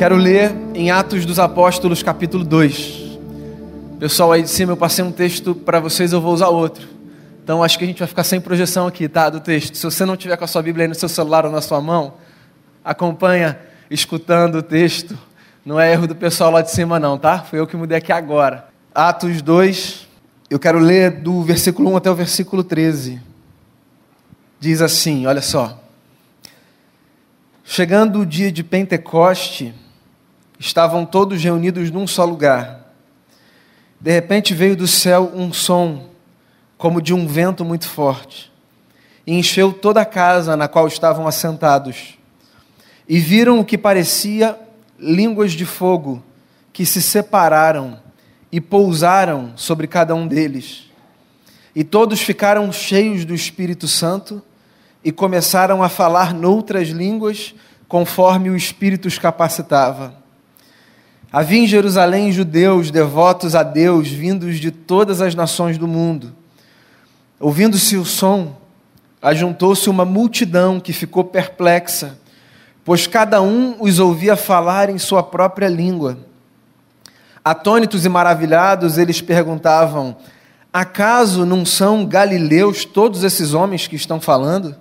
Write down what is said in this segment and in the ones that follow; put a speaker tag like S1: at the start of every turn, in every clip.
S1: Quero ler em Atos dos Apóstolos, capítulo 2. Pessoal, aí de cima eu passei um texto para vocês, eu vou usar outro. Então acho que a gente vai ficar sem projeção aqui, tá? Do texto. Se você não tiver com a sua Bíblia aí no seu celular ou na sua mão, acompanha escutando o texto. Não é erro do pessoal lá de cima, não, tá? Foi eu que mudei aqui agora. Atos 2, eu quero ler do versículo 1 até o versículo 13. Diz assim: olha só. Chegando o dia de Pentecoste, estavam todos reunidos num só lugar. De repente veio do céu um som, como de um vento muito forte, e encheu toda a casa na qual estavam assentados. E viram o que parecia línguas de fogo que se separaram e pousaram sobre cada um deles. E todos ficaram cheios do Espírito Santo e começaram a falar noutras línguas conforme o Espírito os capacitava. Havia em Jerusalém judeus devotos a Deus, vindos de todas as nações do mundo. Ouvindo-se o som, ajuntou-se uma multidão que ficou perplexa, pois cada um os ouvia falar em sua própria língua. Atônitos e maravilhados, eles perguntavam: Acaso não são galileus todos esses homens que estão falando?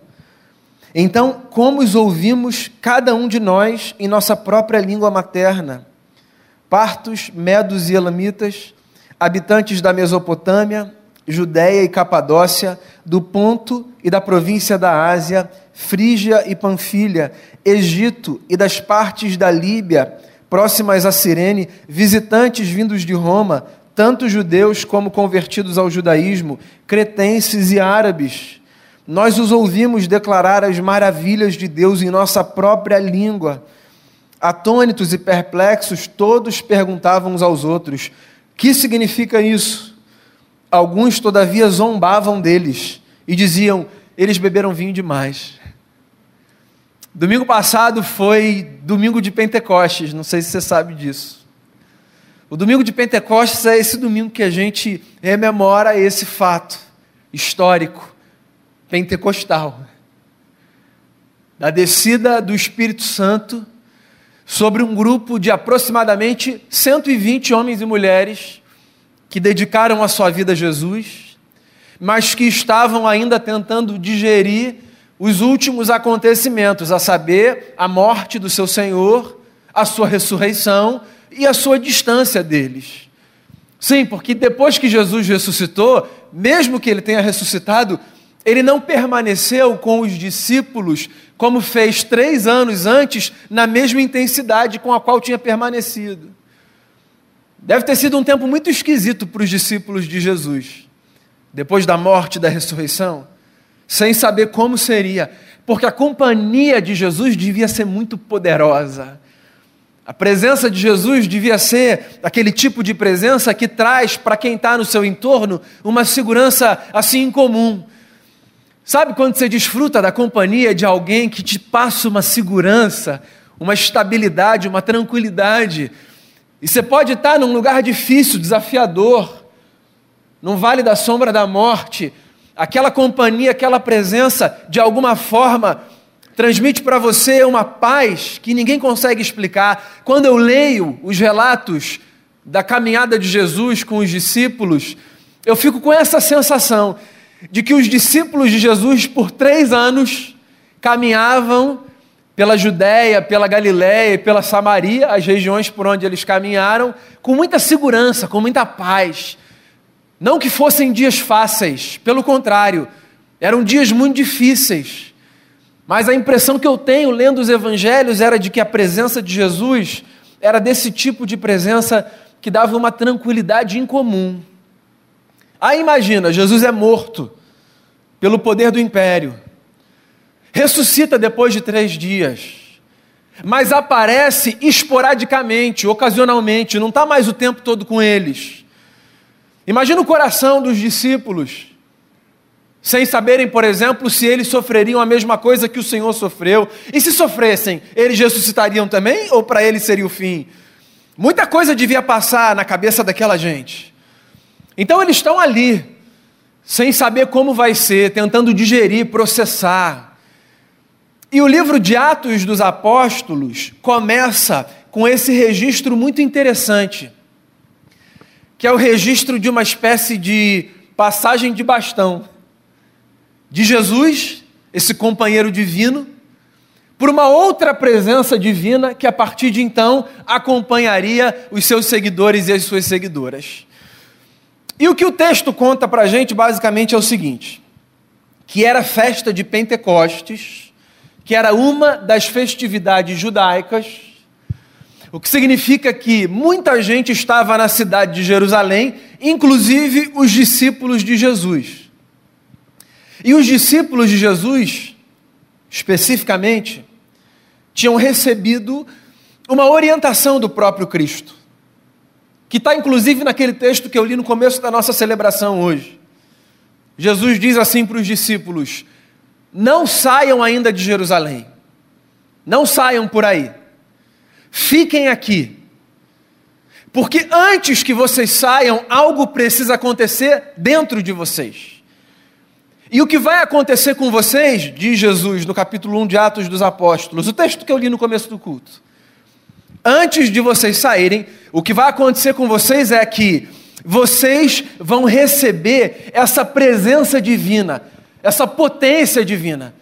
S1: Então, como os ouvimos cada um de nós em nossa própria língua materna? Partos, medos e elamitas, habitantes da Mesopotâmia, Judéia e Capadócia, do Ponto e da província da Ásia, Frígia e Panfilha, Egito e das partes da Líbia, próximas a Cirene, visitantes vindos de Roma, tanto judeus como convertidos ao judaísmo, cretenses e árabes. Nós os ouvimos declarar as maravilhas de Deus em nossa própria língua. Atônitos e perplexos, todos perguntavam uns aos outros: Que significa isso? Alguns, todavia, zombavam deles e diziam: Eles beberam vinho demais. Domingo passado foi domingo de Pentecostes, não sei se você sabe disso. O domingo de Pentecostes é esse domingo que a gente rememora esse fato histórico, pentecostal, da descida do Espírito Santo sobre um grupo de aproximadamente 120 homens e mulheres que dedicaram a sua vida a Jesus, mas que estavam ainda tentando digerir os últimos acontecimentos, a saber, a morte do seu Senhor, a sua ressurreição e a sua distância deles. Sim, porque depois que Jesus ressuscitou, mesmo que ele tenha ressuscitado, ele não permaneceu com os discípulos como fez três anos antes, na mesma intensidade com a qual tinha permanecido. Deve ter sido um tempo muito esquisito para os discípulos de Jesus, depois da morte e da ressurreição, sem saber como seria, porque a companhia de Jesus devia ser muito poderosa. A presença de Jesus devia ser aquele tipo de presença que traz para quem está no seu entorno uma segurança assim incomum. Sabe quando você desfruta da companhia de alguém que te passa uma segurança, uma estabilidade, uma tranquilidade? E você pode estar num lugar difícil, desafiador, num vale da sombra da morte. Aquela companhia, aquela presença, de alguma forma, transmite para você uma paz que ninguém consegue explicar. Quando eu leio os relatos da caminhada de Jesus com os discípulos, eu fico com essa sensação de que os discípulos de Jesus, por três anos, caminhavam pela Judéia, pela Galiléia e pela Samaria, as regiões por onde eles caminharam, com muita segurança, com muita paz. Não que fossem dias fáceis, pelo contrário, eram dias muito difíceis. Mas a impressão que eu tenho lendo os evangelhos era de que a presença de Jesus era desse tipo de presença que dava uma tranquilidade incomum. Aí imagina, Jesus é morto pelo poder do império, ressuscita depois de três dias, mas aparece esporadicamente, ocasionalmente, não está mais o tempo todo com eles. Imagina o coração dos discípulos, sem saberem, por exemplo, se eles sofreriam a mesma coisa que o Senhor sofreu. E se sofressem, eles ressuscitariam também ou para eles seria o fim? Muita coisa devia passar na cabeça daquela gente. Então eles estão ali, sem saber como vai ser, tentando digerir, processar. E o livro de Atos dos Apóstolos começa com esse registro muito interessante, que é o registro de uma espécie de passagem de bastão de Jesus, esse companheiro divino, por uma outra presença divina que a partir de então acompanharia os seus seguidores e as suas seguidoras. E o que o texto conta para a gente basicamente é o seguinte: que era festa de Pentecostes, que era uma das festividades judaicas, o que significa que muita gente estava na cidade de Jerusalém, inclusive os discípulos de Jesus. E os discípulos de Jesus, especificamente, tinham recebido uma orientação do próprio Cristo, que está inclusive naquele texto que eu li no começo da nossa celebração hoje. Jesus diz assim para os discípulos: Não saiam ainda de Jerusalém, não saiam por aí, fiquem aqui, porque antes que vocês saiam, algo precisa acontecer dentro de vocês. E o que vai acontecer com vocês, diz Jesus no capítulo 1 de Atos dos Apóstolos, o texto que eu li no começo do culto. Antes de vocês saírem, o que vai acontecer com vocês é que vocês vão receber essa presença divina, essa potência divina.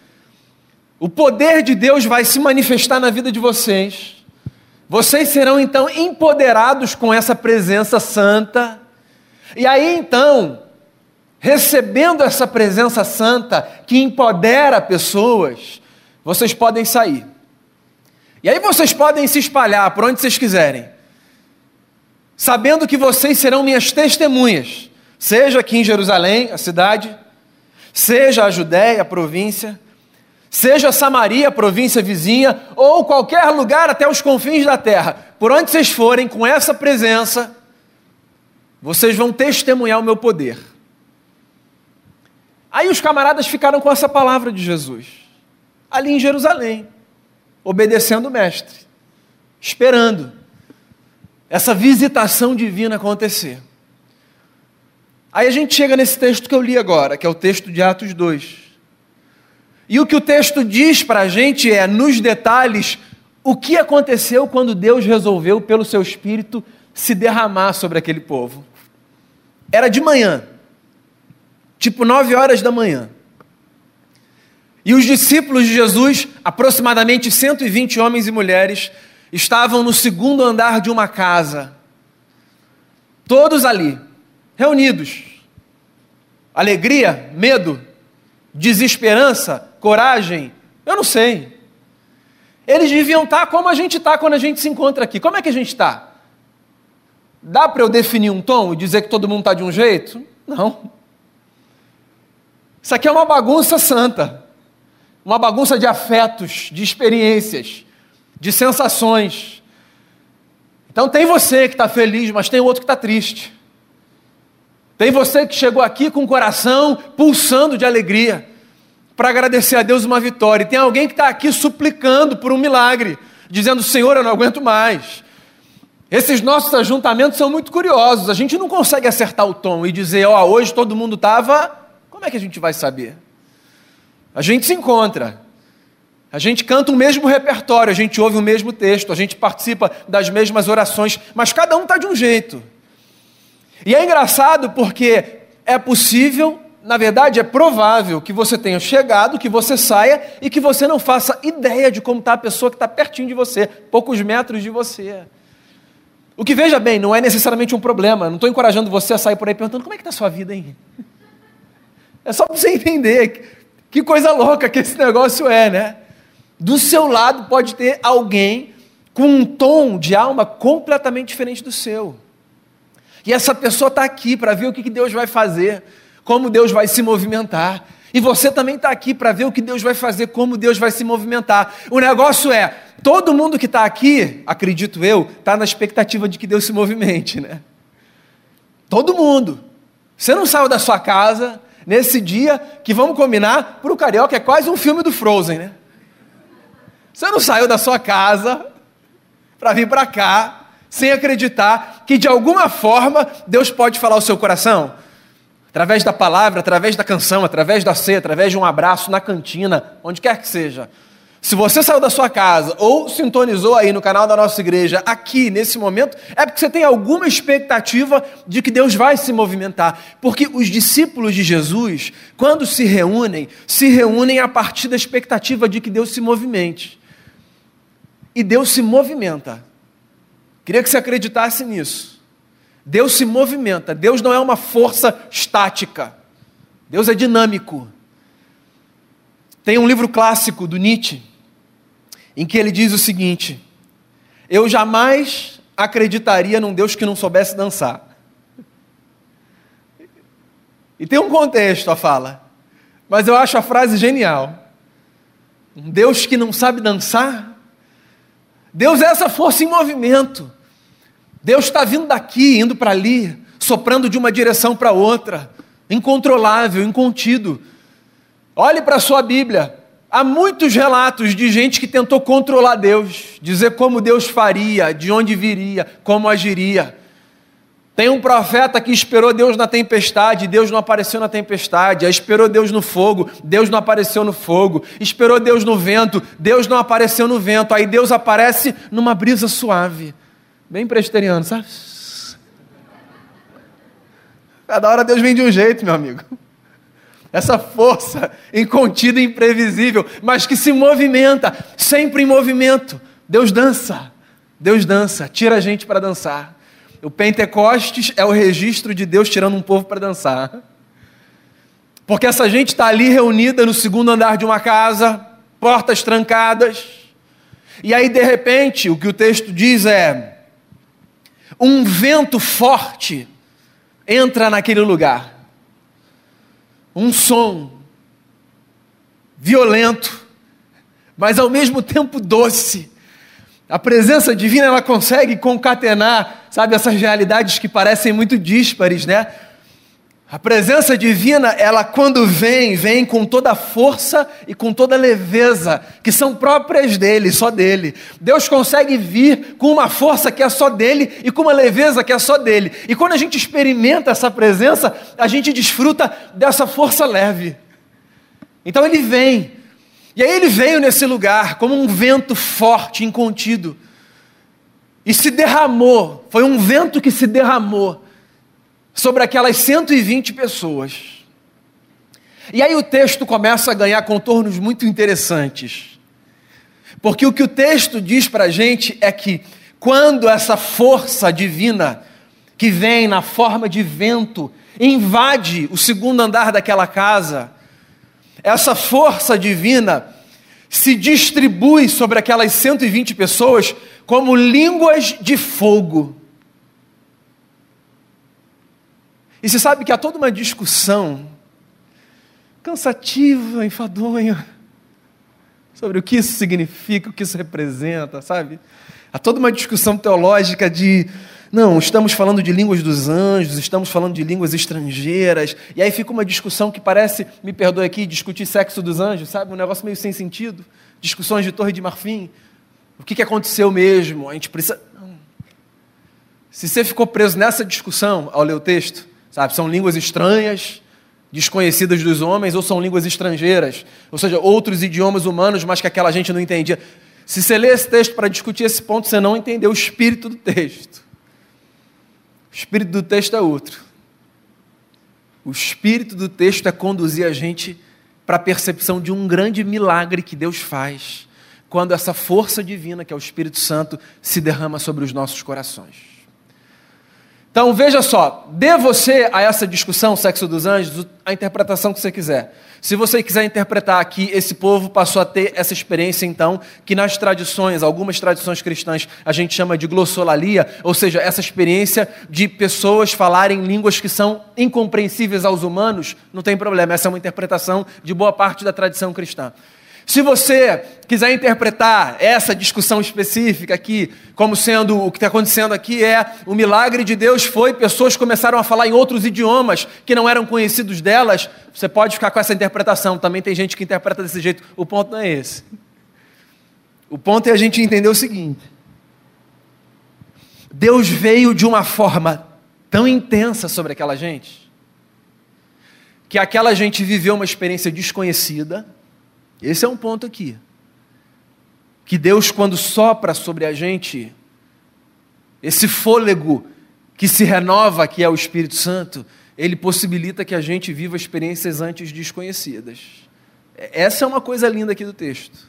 S1: O poder de Deus vai se manifestar na vida de vocês. Vocês serão então empoderados com essa presença santa. E aí então, recebendo essa presença santa que empodera pessoas, vocês podem sair. E aí vocês podem se espalhar por onde vocês quiserem, sabendo que vocês serão minhas testemunhas, seja aqui em Jerusalém, a cidade, seja a Judéia, a província, seja Samaria, a província vizinha, ou qualquer lugar até os confins da terra. Por onde vocês forem com essa presença, vocês vão testemunhar o meu poder. Aí os camaradas ficaram com essa palavra de Jesus, ali em Jerusalém, obedecendo o Mestre, esperando essa visitação divina acontecer. Aí a gente chega nesse texto que eu li agora, que é o texto de Atos 2. E o que o texto diz para a gente é, nos detalhes, o que aconteceu quando Deus resolveu, pelo seu Espírito, se derramar sobre aquele povo. Era de manhã tipo nove horas da manhã. E os discípulos de Jesus, aproximadamente 120 homens e mulheres, estavam no segundo andar de uma casa. Todos ali, reunidos. Alegria, medo, desesperança, coragem, eu não sei. Eles deviam estar como a gente está quando a gente se encontra aqui. Como é que a gente está? Dá para eu definir um tom e dizer que todo mundo está de um jeito? Não. Isso aqui é uma bagunça santa, uma bagunça de afetos, de experiências, de sensações. Então tem você que está feliz, mas tem outro que está triste. Tem você que chegou aqui com o coração pulsando de alegria para agradecer a Deus uma vitória. E tem alguém que está aqui suplicando por um milagre, dizendo: Senhor, eu não aguento mais. Esses nossos ajuntamentos são muito curiosos. A gente não consegue acertar o tom e dizer: Ó, oh, hoje todo mundo estava como é que a gente vai saber? A gente se encontra, a gente canta o mesmo repertório, a gente ouve o mesmo texto, a gente participa das mesmas orações, mas cada um está de um jeito. E é engraçado porque é possível, na verdade, é provável que você tenha chegado, que você saia e que você não faça ideia de como está a pessoa que está pertinho de você, poucos metros de você. O que veja bem, não é necessariamente um problema. Não estou encorajando você a sair por aí perguntando como é que está a sua vida, hein? É só para você entender que coisa louca que esse negócio é, né? Do seu lado pode ter alguém com um tom de alma completamente diferente do seu. E essa pessoa está aqui para ver o que Deus vai fazer, como Deus vai se movimentar. E você também está aqui para ver o que Deus vai fazer, como Deus vai se movimentar. O negócio é, todo mundo que está aqui, acredito eu, está na expectativa de que Deus se movimente, né? Todo mundo. Você não saiu da sua casa, nesse dia que vamos combinar, para o carioca é quase um filme do Frozen, né? Você não saiu da sua casa para vir para cá sem acreditar que de alguma forma Deus pode falar ao seu coração? Através da palavra, através da canção, através da ceia, através de um abraço na cantina, onde quer que seja. Se você saiu da sua casa ou sintonizou aí no canal da nossa igreja aqui nesse momento, é porque você tem alguma expectativa de que Deus vai se movimentar. Porque os discípulos de Jesus, quando se reúnem, se reúnem a partir da expectativa de que Deus se movimente. E Deus se movimenta. Queria que você acreditasse nisso. Deus se movimenta. Deus não é uma força estática. Deus é dinâmico. Tem um livro clássico do Nietzsche, em que ele diz o seguinte: Eu jamais acreditaria num Deus que não soubesse dançar. E tem um contexto a fala, mas eu acho a frase genial. Um Deus que não sabe dançar? Deus é essa força em movimento. Deus está vindo daqui, indo para ali, soprando de uma direção para outra, incontrolável, incontido. Olhe para a sua Bíblia. Há muitos relatos de gente que tentou controlar Deus, dizer como Deus faria, de onde viria, como agiria. Tem um profeta que esperou Deus na tempestade, Deus não apareceu na tempestade. Esperou Deus no fogo, Deus não apareceu no fogo. Esperou Deus no vento, Deus não apareceu no vento. Aí Deus aparece numa brisa suave, bem presteriano, sabe? Cada hora Deus vem de um jeito, meu amigo essa força incontida e imprevisível, mas que se movimenta, sempre em movimento. Deus dança, Deus dança, tira a gente para dançar. O Pentecostes é o registro de Deus tirando um povo para dançar. Porque essa gente está ali reunida no segundo andar de uma casa, portas trancadas, e aí de repente o que o texto diz é: um vento forte entra naquele lugar um som violento, mas ao mesmo tempo doce. A presença divina ela consegue concatenar, sabe, essas realidades que parecem muito díspares, né? A presença divina, ela quando vem, vem com toda a força e com toda a leveza, que são próprias dele, só dele. Deus consegue vir com uma força que é só dele e com uma leveza que é só dele. E quando a gente experimenta essa presença, a gente desfruta dessa força leve. Então ele vem. E aí ele veio nesse lugar como um vento forte, incontido. E se derramou, foi um vento que se derramou sobre aquelas 120 pessoas. E aí o texto começa a ganhar contornos muito interessantes. Porque o que o texto diz para a gente é que quando essa força divina, que vem na forma de vento, invade o segundo andar daquela casa, essa força divina se distribui sobre aquelas 120 pessoas como línguas de fogo. E você sabe que há toda uma discussão cansativa, enfadonha, sobre o que isso significa, o que isso representa, sabe? Há toda uma discussão teológica de não, estamos falando de línguas dos anjos, estamos falando de línguas estrangeiras, e aí fica uma discussão que parece, me perdoe aqui, discutir sexo dos anjos, sabe? Um negócio meio sem sentido. Discussões de Torre de Marfim. O que, que aconteceu mesmo? A gente precisa. Se você ficou preso nessa discussão ao ler o texto, Sabe, são línguas estranhas, desconhecidas dos homens, ou são línguas estrangeiras, ou seja, outros idiomas humanos, mas que aquela gente não entendia. Se você lê esse texto para discutir esse ponto, você não entendeu o espírito do texto. O espírito do texto é outro. O espírito do texto é conduzir a gente para a percepção de um grande milagre que Deus faz quando essa força divina, que é o Espírito Santo, se derrama sobre os nossos corações. Então veja só, dê você a essa discussão, sexo dos anjos, a interpretação que você quiser. Se você quiser interpretar aqui, esse povo passou a ter essa experiência, então, que nas tradições, algumas tradições cristãs, a gente chama de glossolalia, ou seja, essa experiência de pessoas falarem línguas que são incompreensíveis aos humanos, não tem problema, essa é uma interpretação de boa parte da tradição cristã. Se você quiser interpretar essa discussão específica aqui, como sendo o que está acontecendo aqui é o milagre de Deus foi, pessoas começaram a falar em outros idiomas que não eram conhecidos delas, você pode ficar com essa interpretação. Também tem gente que interpreta desse jeito. O ponto não é esse. O ponto é a gente entender o seguinte: Deus veio de uma forma tão intensa sobre aquela gente, que aquela gente viveu uma experiência desconhecida esse é um ponto aqui. que Deus, quando sopra sobre a gente, esse fôlego que se renova, que é o Espírito Santo, ele possibilita que a gente viva experiências antes desconhecidas. Essa é uma coisa linda aqui do texto.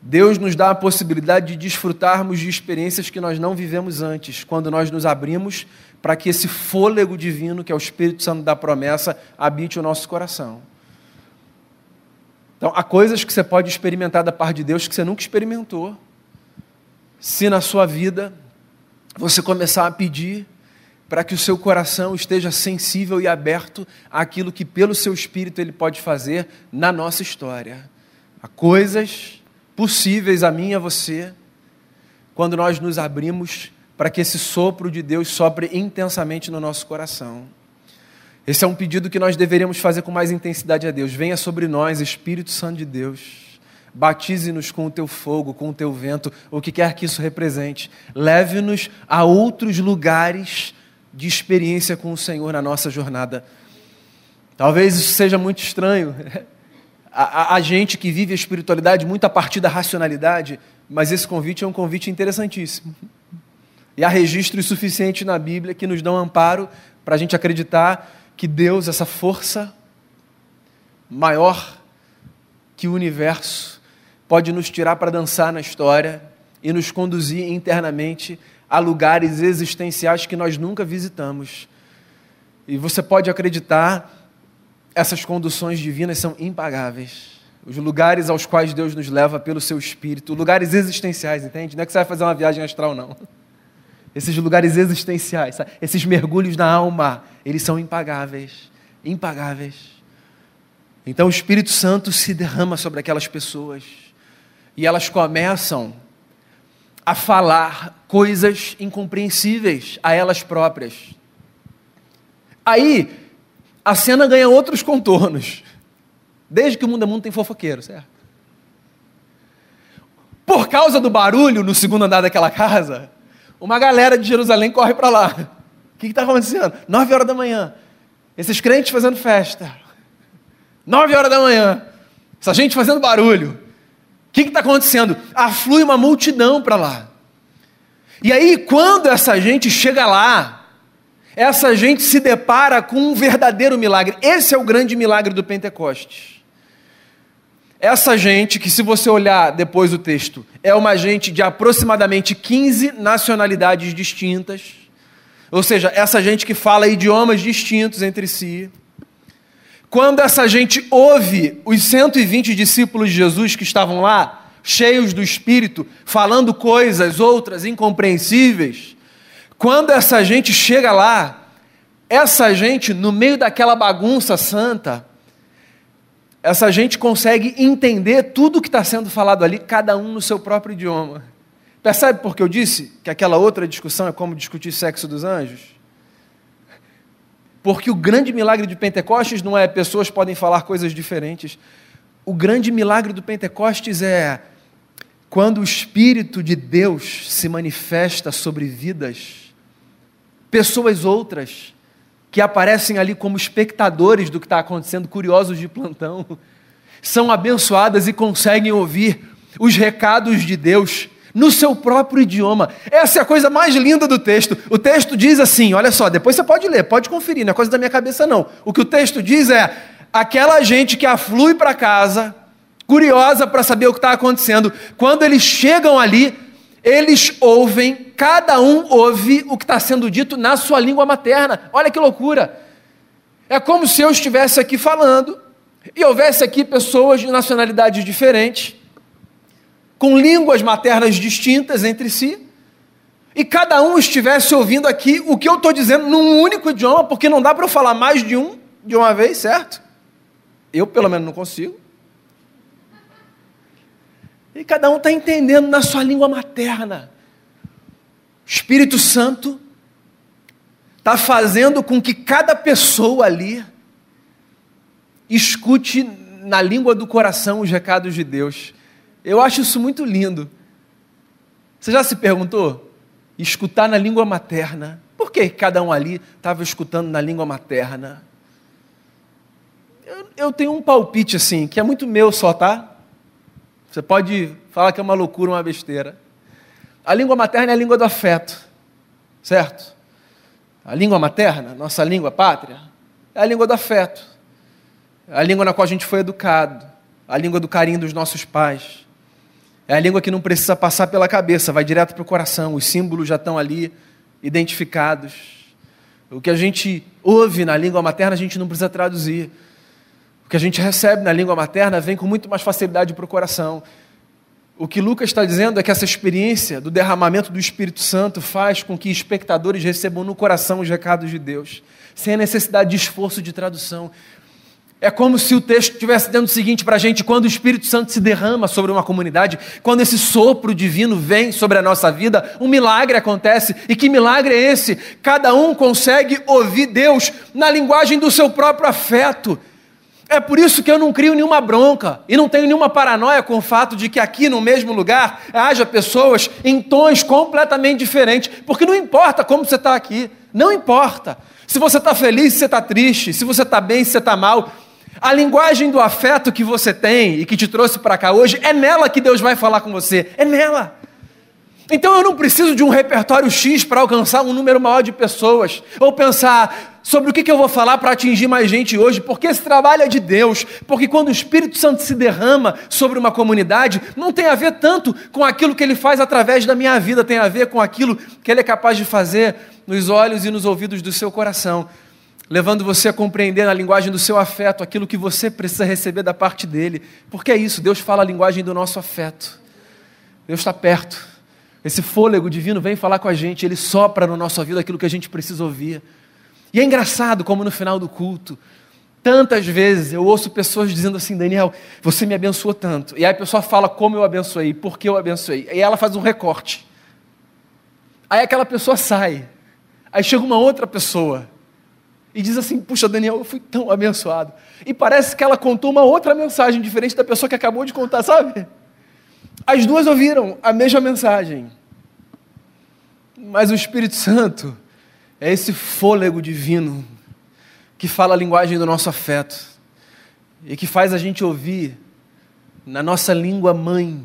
S1: Deus nos dá a possibilidade de desfrutarmos de experiências que nós não vivemos antes, quando nós nos abrimos para que esse fôlego divino, que é o Espírito Santo da promessa, habite o nosso coração. Então, há coisas que você pode experimentar da parte de Deus que você nunca experimentou. Se na sua vida você começar a pedir para que o seu coração esteja sensível e aberto àquilo que, pelo seu espírito, ele pode fazer na nossa história. Há coisas possíveis a mim e a você quando nós nos abrimos para que esse sopro de Deus sopre intensamente no nosso coração. Esse é um pedido que nós deveríamos fazer com mais intensidade a Deus. Venha sobre nós, Espírito Santo de Deus. Batize-nos com o teu fogo, com o teu vento, o que quer que isso represente. Leve-nos a outros lugares de experiência com o Senhor na nossa jornada. Talvez isso seja muito estranho. A, a, a, gente que vive a espiritualidade muito a partir da racionalidade, mas esse convite é um convite interessantíssimo. E há registros suficientes na Bíblia que nos dão amparo para a gente acreditar que Deus, essa força maior que o universo, pode nos tirar para dançar na história e nos conduzir internamente a lugares existenciais que nós nunca visitamos. E você pode acreditar essas conduções divinas são impagáveis. Os lugares aos quais Deus nos leva pelo seu espírito, lugares existenciais, entende? Não é que você vai fazer uma viagem astral, não. Esses lugares existenciais, esses mergulhos na alma, eles são impagáveis. Impagáveis. Então o Espírito Santo se derrama sobre aquelas pessoas e elas começam a falar coisas incompreensíveis a elas próprias. Aí a cena ganha outros contornos. Desde que o mundo é mundo tem fofoqueiro, certo? Por causa do barulho no segundo andar daquela casa, uma galera de Jerusalém corre para lá. O que está acontecendo? Nove horas da manhã. Esses crentes fazendo festa. Nove horas da manhã. Essa gente fazendo barulho. O que está acontecendo? Aflui uma multidão para lá. E aí, quando essa gente chega lá, essa gente se depara com um verdadeiro milagre. Esse é o grande milagre do Pentecostes. Essa gente, que se você olhar depois do texto, é uma gente de aproximadamente 15 nacionalidades distintas, ou seja, essa gente que fala idiomas distintos entre si. Quando essa gente ouve os 120 discípulos de Jesus que estavam lá, cheios do Espírito, falando coisas outras incompreensíveis, quando essa gente chega lá, essa gente, no meio daquela bagunça santa, essa gente consegue entender tudo o que está sendo falado ali, cada um no seu próprio idioma. Percebe por que eu disse que aquela outra discussão é como discutir sexo dos anjos? Porque o grande milagre de Pentecostes não é pessoas podem falar coisas diferentes. O grande milagre do Pentecostes é quando o Espírito de Deus se manifesta sobre vidas pessoas outras que aparecem ali como espectadores do que está acontecendo, curiosos de plantão, são abençoadas e conseguem ouvir os recados de Deus no seu próprio idioma. Essa é a coisa mais linda do texto. O texto diz assim: olha só, depois você pode ler, pode conferir, não é coisa da minha cabeça, não. O que o texto diz é: aquela gente que aflui para casa, curiosa para saber o que está acontecendo, quando eles chegam ali, eles ouvem, cada um ouve o que está sendo dito na sua língua materna. Olha que loucura! É como se eu estivesse aqui falando e houvesse aqui pessoas de nacionalidades diferentes, com línguas maternas distintas entre si, e cada um estivesse ouvindo aqui o que eu estou dizendo num único idioma, porque não dá para eu falar mais de um de uma vez, certo? Eu, pelo menos, não consigo. E cada um está entendendo na sua língua materna. O Espírito Santo está fazendo com que cada pessoa ali escute na língua do coração os recados de Deus. Eu acho isso muito lindo. Você já se perguntou? Escutar na língua materna. Por que cada um ali estava escutando na língua materna? Eu, eu tenho um palpite assim, que é muito meu só, tá? Você pode fala que é uma loucura, uma besteira. A língua materna é a língua do afeto, certo? A língua materna, nossa língua pátria, é a língua do afeto. É a língua na qual a gente foi educado, a língua do carinho dos nossos pais. É a língua que não precisa passar pela cabeça, vai direto para o coração, os símbolos já estão ali identificados. O que a gente ouve na língua materna, a gente não precisa traduzir. O que a gente recebe na língua materna vem com muito mais facilidade para o coração. O que Lucas está dizendo é que essa experiência do derramamento do Espírito Santo faz com que espectadores recebam no coração os recados de Deus, sem a necessidade de esforço de tradução. É como se o texto estivesse dizendo o seguinte para a gente: quando o Espírito Santo se derrama sobre uma comunidade, quando esse sopro divino vem sobre a nossa vida, um milagre acontece. E que milagre é esse? Cada um consegue ouvir Deus na linguagem do seu próprio afeto. É por isso que eu não crio nenhuma bronca e não tenho nenhuma paranoia com o fato de que aqui no mesmo lugar haja pessoas em tons completamente diferentes, porque não importa como você está aqui, não importa. Se você está feliz, se você está triste, se você está bem, se você está mal, a linguagem do afeto que você tem e que te trouxe para cá hoje, é nela que Deus vai falar com você. É nela. Então eu não preciso de um repertório X para alcançar um número maior de pessoas, ou pensar sobre o que, eu vou falar para atingir mais gente hoje, porque esse trabalho é de Deus, porque quando o Espírito Santo se derrama sobre uma comunidade, não tem a ver tanto com aquilo que ele faz através da minha vida, tem a ver com aquilo que ele é capaz de fazer nos olhos e nos ouvidos do seu coração levando você a compreender na linguagem do seu afeto aquilo que você precisa receber da parte dele. Porque é isso, Deus fala a linguagem do nosso afeto. Deus está perto. Esse fôlego divino vem falar com a gente, ele sopra no nosso ouvido aquilo que a gente precisa ouvir. E é engraçado como no final do culto, tantas vezes eu ouço pessoas dizendo assim: Daniel, você me abençoou tanto. E aí a pessoa fala como eu abençoei, por que eu abençoei. E ela faz um recorte. Aí aquela pessoa sai. Aí chega uma outra pessoa e diz assim: Puxa, Daniel, eu fui tão abençoado. E parece que ela contou uma outra mensagem diferente da pessoa que acabou de contar, sabe? As duas ouviram a mesma mensagem. Mas o Espírito Santo é esse fôlego divino que fala a linguagem do nosso afeto e que faz a gente ouvir na nossa língua mãe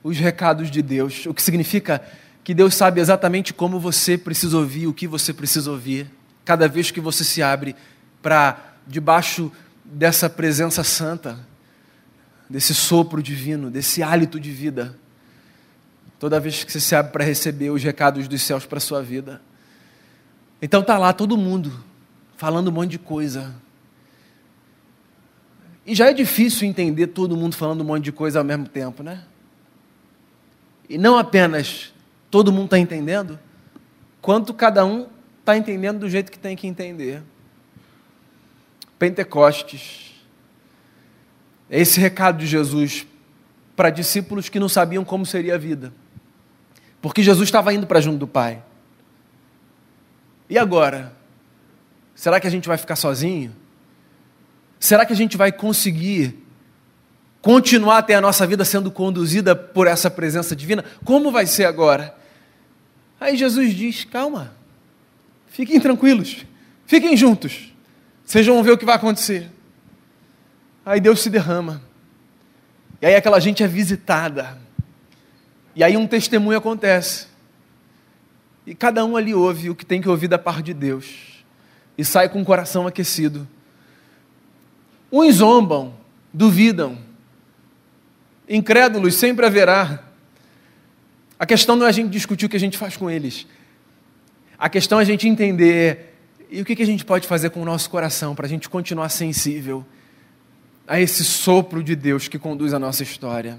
S1: os recados de Deus, o que significa que Deus sabe exatamente como você precisa ouvir, o que você precisa ouvir cada vez que você se abre para debaixo dessa presença santa, desse sopro divino, desse hálito de vida. Toda vez que você se abre para receber os recados dos céus para a sua vida. Então tá lá todo mundo falando um monte de coisa. E já é difícil entender todo mundo falando um monte de coisa ao mesmo tempo, né? E não apenas todo mundo está entendendo, quanto cada um está entendendo do jeito que tem que entender. Pentecostes. É esse recado de Jesus para discípulos que não sabiam como seria a vida. Porque Jesus estava indo para junto do Pai. E agora? Será que a gente vai ficar sozinho? Será que a gente vai conseguir continuar a ter a nossa vida sendo conduzida por essa presença divina? Como vai ser agora? Aí Jesus diz: calma, Fiquem tranquilos, fiquem juntos. Vocês vão ver o que vai acontecer. Aí Deus se derrama. E aí aquela gente é visitada. E aí um testemunho acontece. E cada um ali ouve o que tem que ouvir da parte de Deus. E sai com o coração aquecido. Uns zombam, duvidam. Incrédulos sempre haverá. A questão não é a gente discutir o que a gente faz com eles, a questão é a gente entender e o que a gente pode fazer com o nosso coração para a gente continuar sensível a esse sopro de Deus que conduz a nossa história.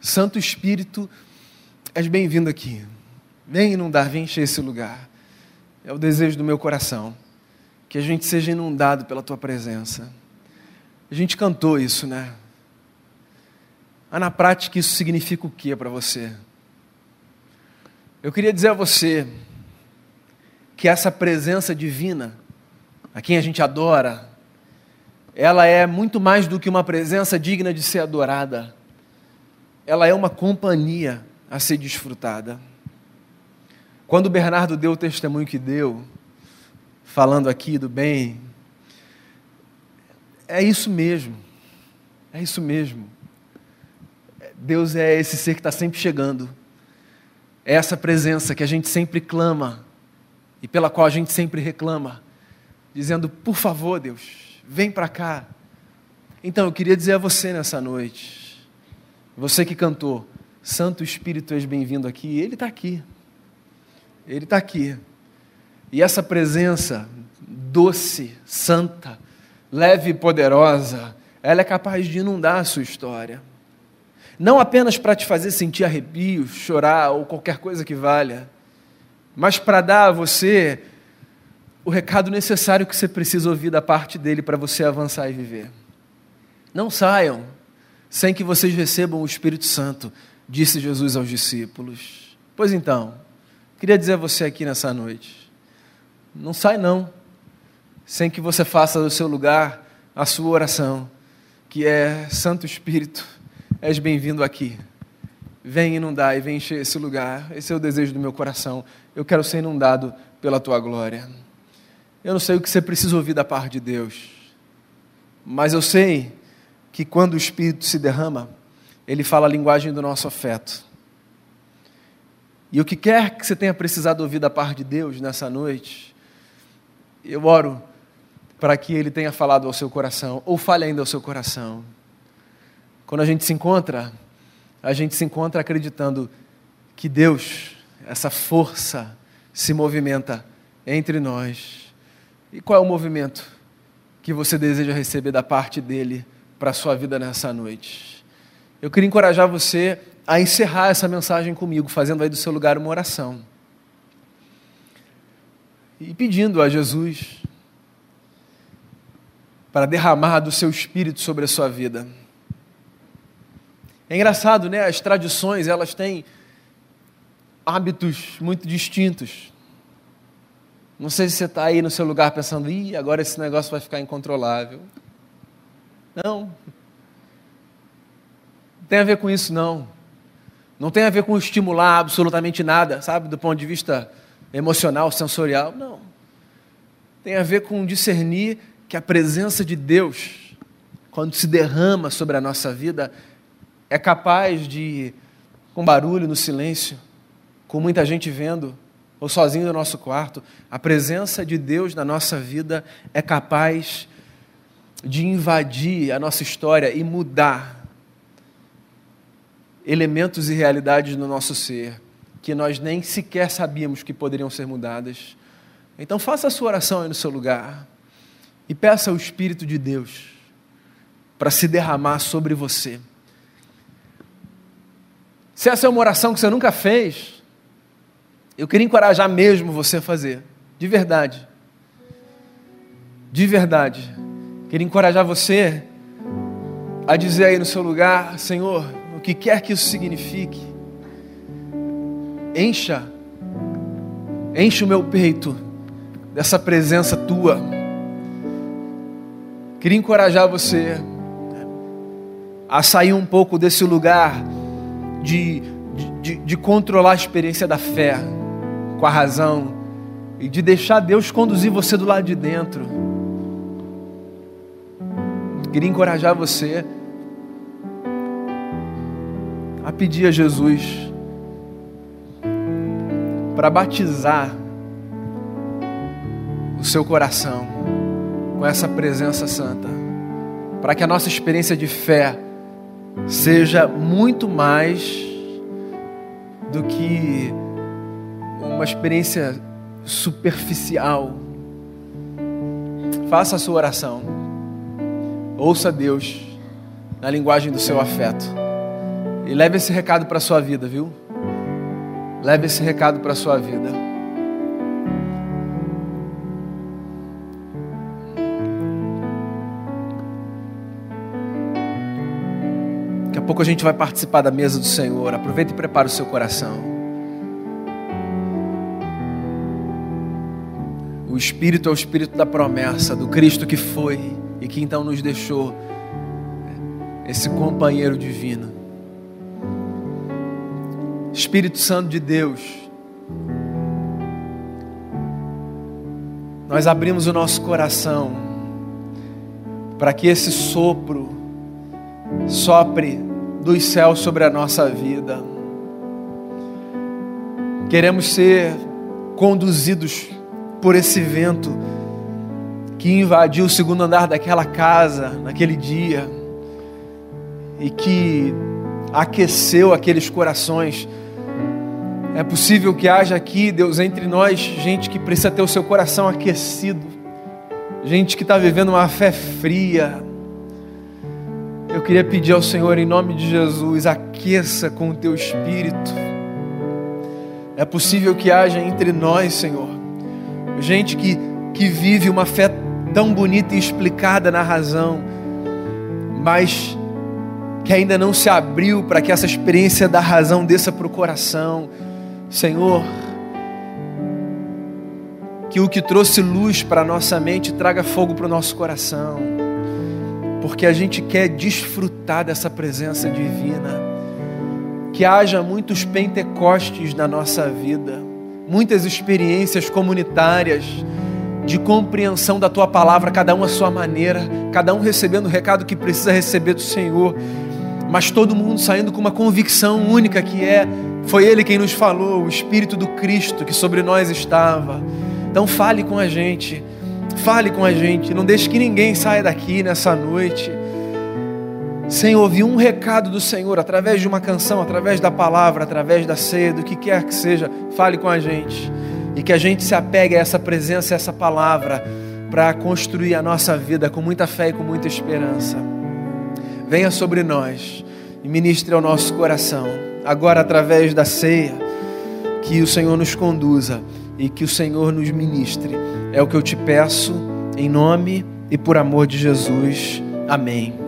S1: Santo Espírito, és bem-vindo aqui. Vem inundar, vem encher esse lugar. É o desejo do meu coração. Que a gente seja inundado pela tua presença. A gente cantou isso, né? Mas na prática isso significa o que para você? Eu queria dizer a você que essa presença divina, a quem a gente adora, ela é muito mais do que uma presença digna de ser adorada. Ela é uma companhia a ser desfrutada. Quando Bernardo deu o testemunho que deu, falando aqui do bem, é isso mesmo. É isso mesmo. Deus é esse ser que está sempre chegando. É essa presença que a gente sempre clama e pela qual a gente sempre reclama, dizendo: por favor, Deus, vem para cá. Então eu queria dizer a você nessa noite, você que cantou, Santo Espírito, és bem-vindo aqui, ele está aqui. Ele está aqui. E essa presença doce, santa, leve e poderosa, ela é capaz de inundar a sua história. Não apenas para te fazer sentir arrepios, chorar ou qualquer coisa que valha, mas para dar a você o recado necessário que você precisa ouvir da parte dele para você avançar e viver. Não saiam sem que vocês recebam o Espírito Santo, disse Jesus aos discípulos. Pois então, queria dizer a você aqui nessa noite: não sai não, sem que você faça do seu lugar a sua oração que é Santo Espírito, és bem-vindo aqui. Vem inundar e vem encher esse lugar. Esse é o desejo do meu coração. Eu quero ser inundado pela tua glória. Eu não sei o que você precisa ouvir da parte de Deus, mas eu sei que quando o Espírito se derrama, ele fala a linguagem do nosso afeto. E o que quer que você tenha precisado ouvir da parte de Deus nessa noite, eu oro para que Ele tenha falado ao seu coração, ou fale ainda ao seu coração. Quando a gente se encontra, a gente se encontra acreditando que Deus, essa força, se movimenta entre nós. E qual é o movimento que você deseja receber da parte dele para a sua vida nessa noite? Eu queria encorajar você a encerrar essa mensagem comigo, fazendo aí do seu lugar uma oração. E pedindo a Jesus para derramar do seu espírito sobre a sua vida. É engraçado, né? As tradições, elas têm hábitos muito distintos. Não sei se você está aí no seu lugar pensando, ih, agora esse negócio vai ficar incontrolável. Não. Tem a ver com isso, não. Não tem a ver com estimular absolutamente nada, sabe, do ponto de vista emocional, sensorial. Não. Tem a ver com discernir que a presença de Deus, quando se derrama sobre a nossa vida, é capaz de, com barulho no silêncio, com muita gente vendo, ou sozinho no nosso quarto, a presença de Deus na nossa vida é capaz de invadir a nossa história e mudar elementos e realidades no nosso ser que nós nem sequer sabíamos que poderiam ser mudadas. Então faça a sua oração aí no seu lugar e peça ao Espírito de Deus para se derramar sobre você. Se essa é uma oração que você nunca fez, eu queria encorajar mesmo você a fazer, de verdade. De verdade. Queria encorajar você a dizer aí no seu lugar, Senhor, que quer que isso signifique, encha, enche o meu peito dessa presença tua Queria encorajar você a sair um pouco desse lugar de, de, de, controlar a experiência da fé com a razão e de deixar Deus conduzir você do lado de dentro. Queria encorajar você a pedir a Jesus para batizar o seu coração com essa presença santa, para que a nossa experiência de fé seja muito mais do que uma experiência superficial. Faça a sua oração. Ouça Deus na linguagem do seu afeto. E leve esse recado para a sua vida, viu? Leve esse recado para a sua vida. pouco a gente vai participar da mesa do Senhor. Aproveita e prepara o seu coração. O Espírito é o Espírito da promessa, do Cristo que foi e que então nos deixou esse companheiro divino. Espírito Santo de Deus, nós abrimos o nosso coração para que esse sopro sopre dos céus sobre a nossa vida. Queremos ser conduzidos por esse vento que invadiu o segundo andar daquela casa naquele dia e que aqueceu aqueles corações. É possível que haja aqui, Deus, entre nós, gente que precisa ter o seu coração aquecido, gente que está vivendo uma fé fria. Eu queria pedir ao Senhor, em nome de Jesus, aqueça com o teu espírito. É possível que haja entre nós, Senhor, gente que, que vive uma fé tão bonita e explicada na razão, mas que ainda não se abriu para que essa experiência da razão desça para o coração. Senhor, que o que trouxe luz para a nossa mente traga fogo para o nosso coração, porque a gente quer desfrutar dessa presença divina. Que haja muitos pentecostes na nossa vida, muitas experiências comunitárias de compreensão da tua palavra, cada um à sua maneira, cada um recebendo o recado que precisa receber do Senhor mas todo mundo saindo com uma convicção única que é foi ele quem nos falou, o espírito do Cristo que sobre nós estava. Então fale com a gente. Fale com a gente, não deixe que ninguém saia daqui nessa noite sem ouvir um recado do Senhor através de uma canção, através da palavra, através da ceia, do que quer que seja. Fale com a gente e que a gente se apegue a essa presença, a essa palavra para construir a nossa vida com muita fé e com muita esperança venha sobre nós e ministre ao nosso coração. Agora, através da ceia, que o Senhor nos conduza e que o Senhor nos ministre. É o que eu te peço, em nome e por amor de Jesus. Amém.